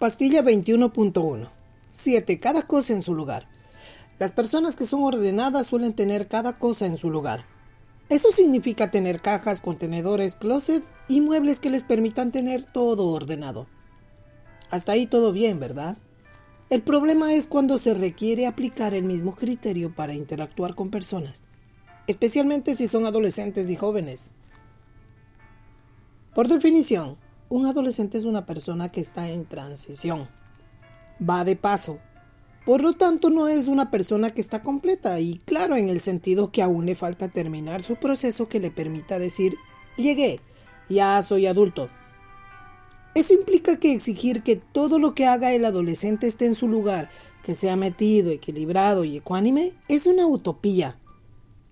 Pastilla 21.1. 7. Cada cosa en su lugar. Las personas que son ordenadas suelen tener cada cosa en su lugar. Eso significa tener cajas, contenedores, closet y muebles que les permitan tener todo ordenado. Hasta ahí todo bien, ¿verdad? El problema es cuando se requiere aplicar el mismo criterio para interactuar con personas, especialmente si son adolescentes y jóvenes. Por definición, un adolescente es una persona que está en transición. Va de paso. Por lo tanto, no es una persona que está completa y claro en el sentido que aún le falta terminar su proceso que le permita decir, llegué, ya soy adulto. Eso implica que exigir que todo lo que haga el adolescente esté en su lugar, que sea metido, equilibrado y ecuánime, es una utopía.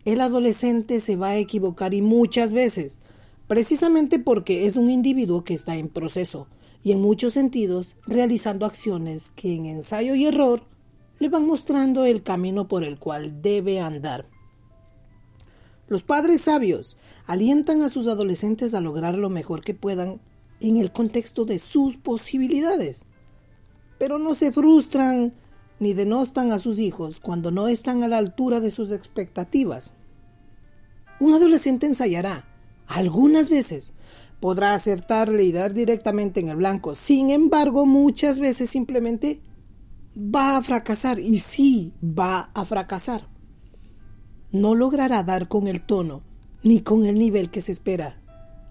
El adolescente se va a equivocar y muchas veces, precisamente porque es un individuo que está en proceso y en muchos sentidos realizando acciones que en ensayo y error le van mostrando el camino por el cual debe andar. Los padres sabios alientan a sus adolescentes a lograr lo mejor que puedan en el contexto de sus posibilidades, pero no se frustran ni denostan a sus hijos cuando no están a la altura de sus expectativas. Un adolescente ensayará, algunas veces podrá acertarle y dar directamente en el blanco. Sin embargo, muchas veces simplemente va a fracasar. Y sí, va a fracasar. No logrará dar con el tono ni con el nivel que se espera.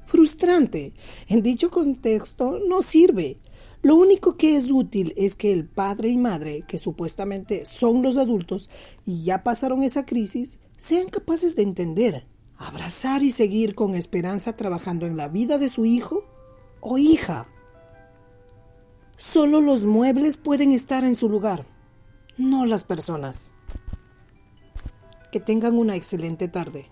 Frustrante. En dicho contexto no sirve. Lo único que es útil es que el padre y madre, que supuestamente son los adultos y ya pasaron esa crisis, sean capaces de entender abrazar y seguir con esperanza trabajando en la vida de su hijo o hija. Solo los muebles pueden estar en su lugar, no las personas. Que tengan una excelente tarde.